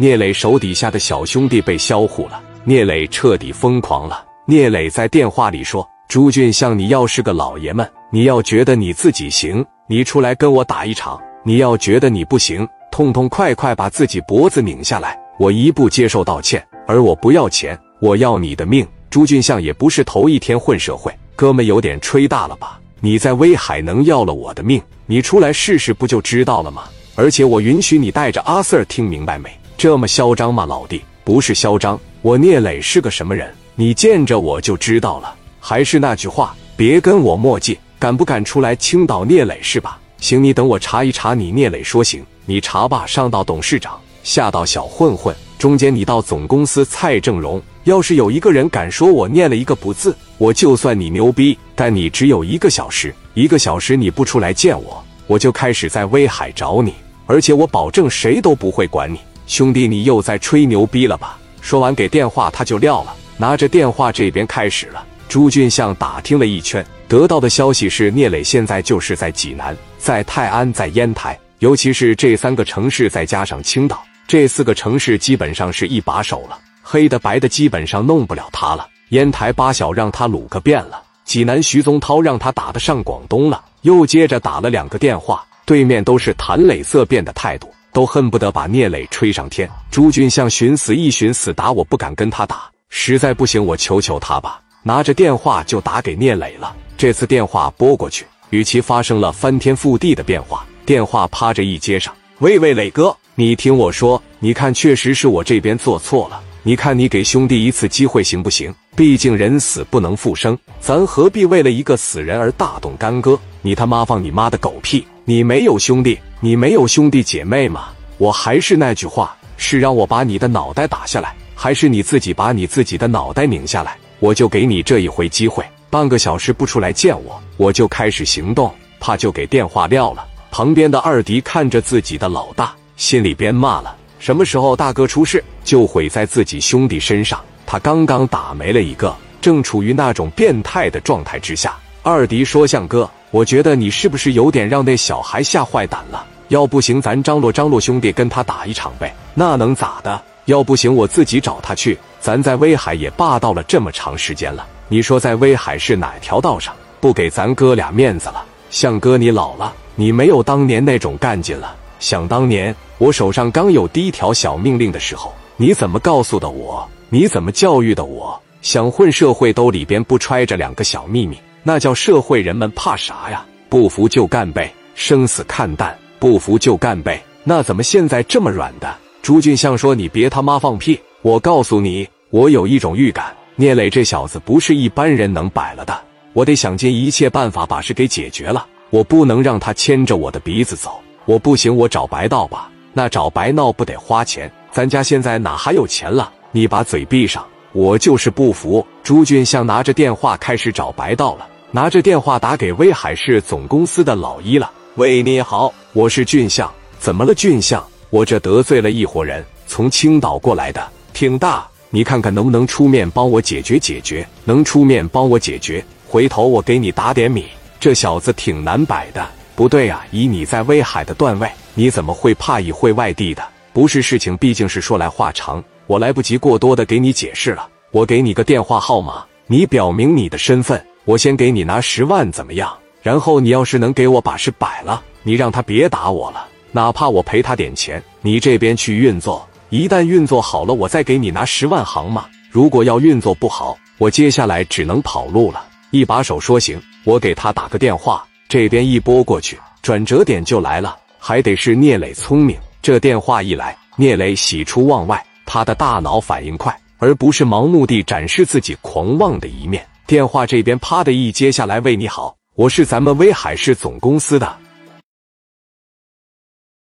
聂磊手底下的小兄弟被销户了，聂磊彻底疯狂了。聂磊在电话里说：“朱俊相，你要是个老爷们，你要觉得你自己行，你出来跟我打一场；你要觉得你不行，痛痛快快把自己脖子拧下来，我一步接受道歉。而我不要钱，我要你的命。”朱俊相也不是头一天混社会，哥们有点吹大了吧？你在威海能要了我的命，你出来试试不就知道了吗？而且我允许你带着阿 Sir，听明白没？这么嚣张吗，老弟？不是嚣张，我聂磊是个什么人？你见着我就知道了。还是那句话，别跟我墨迹。敢不敢出来青岛聂磊是吧？行，你等我查一查你聂磊说行，你查吧。上到董事长，下到小混混，中间你到总公司蔡正荣，要是有一个人敢说我念了一个不字，我就算你牛逼。但你只有一个小时，一个小时你不出来见我，我就开始在威海找你，而且我保证谁都不会管你。兄弟，你又在吹牛逼了吧？说完给电话他就撂了。拿着电话，这边开始了。朱俊相打听了一圈，得到的消息是聂磊现在就是在济南、在泰安、在烟台，尤其是这三个城市，再加上青岛，这四个城市基本上是一把手了。黑的白的基本上弄不了他了。烟台八小让他撸个遍了，济南徐宗涛让他打得上广东了。又接着打了两个电话，对面都是谈磊色变的态度，都恨不得把聂磊吹上天。朱俊相寻死一寻死打，我不敢跟他打。实在不行，我求求他吧。拿着电话就打给聂磊了。这次电话拨过去，与其发生了翻天覆地的变化。电话趴着一接上，喂喂，磊哥，你听我说，你看，确实是我这边做错了。你看，你给兄弟一次机会行不行？毕竟人死不能复生，咱何必为了一个死人而大动干戈？你他妈放你妈的狗屁！你没有兄弟，你没有兄弟姐妹吗？我还是那句话，是让我把你的脑袋打下来。还是你自己把你自己的脑袋拧下来，我就给你这一回机会。半个小时不出来见我，我就开始行动。怕就给电话撂了。旁边的二迪看着自己的老大，心里边骂了：什么时候大哥出事，就毁在自己兄弟身上。他刚刚打没了一个，正处于那种变态的状态之下。二迪说：“向哥，我觉得你是不是有点让那小孩吓坏胆了？要不行，咱张罗张罗兄弟跟他打一场呗。那能咋的？”要不行，我自己找他去。咱在威海也霸道了这么长时间了，你说在威海是哪条道上不给咱哥俩面子了？向哥，你老了，你没有当年那种干劲了。想当年我手上刚有第一条小命令的时候，你怎么告诉的我？你怎么教育的我？想混社会兜里边不揣着两个小秘密，那叫社会人们怕啥呀？不服就干呗，生死看淡。不服就干呗，那怎么现在这么软的？朱俊相说：“你别他妈放屁！我告诉你，我有一种预感，聂磊这小子不是一般人能摆了的。我得想尽一切办法把事给解决了。我不能让他牵着我的鼻子走。我不行，我找白道吧。那找白闹不得花钱？咱家现在哪还有钱了？你把嘴闭上！我就是不服。”朱俊相拿着电话开始找白道了，拿着电话打给威海市总公司的老一了。喂，你好，我是俊相，怎么了，俊相？我这得罪了一伙人，从青岛过来的，挺大。你看看能不能出面帮我解决解决？能出面帮我解决，回头我给你打点米。这小子挺难摆的。不对啊，以你在威海的段位，你怎么会怕一会外地的？不是事情，毕竟是说来话长，我来不及过多的给你解释了。我给你个电话号码，你表明你的身份，我先给你拿十万，怎么样？然后你要是能给我把事摆了，你让他别打我了。哪怕我赔他点钱，你这边去运作，一旦运作好了，我再给你拿十万行吗？如果要运作不好，我接下来只能跑路了。一把手说行，我给他打个电话，这边一拨过去，转折点就来了，还得是聂磊聪明。这电话一来，聂磊喜出望外，他的大脑反应快，而不是盲目地展示自己狂妄的一面。电话这边啪的一接下来，喂，你好，我是咱们威海市总公司的。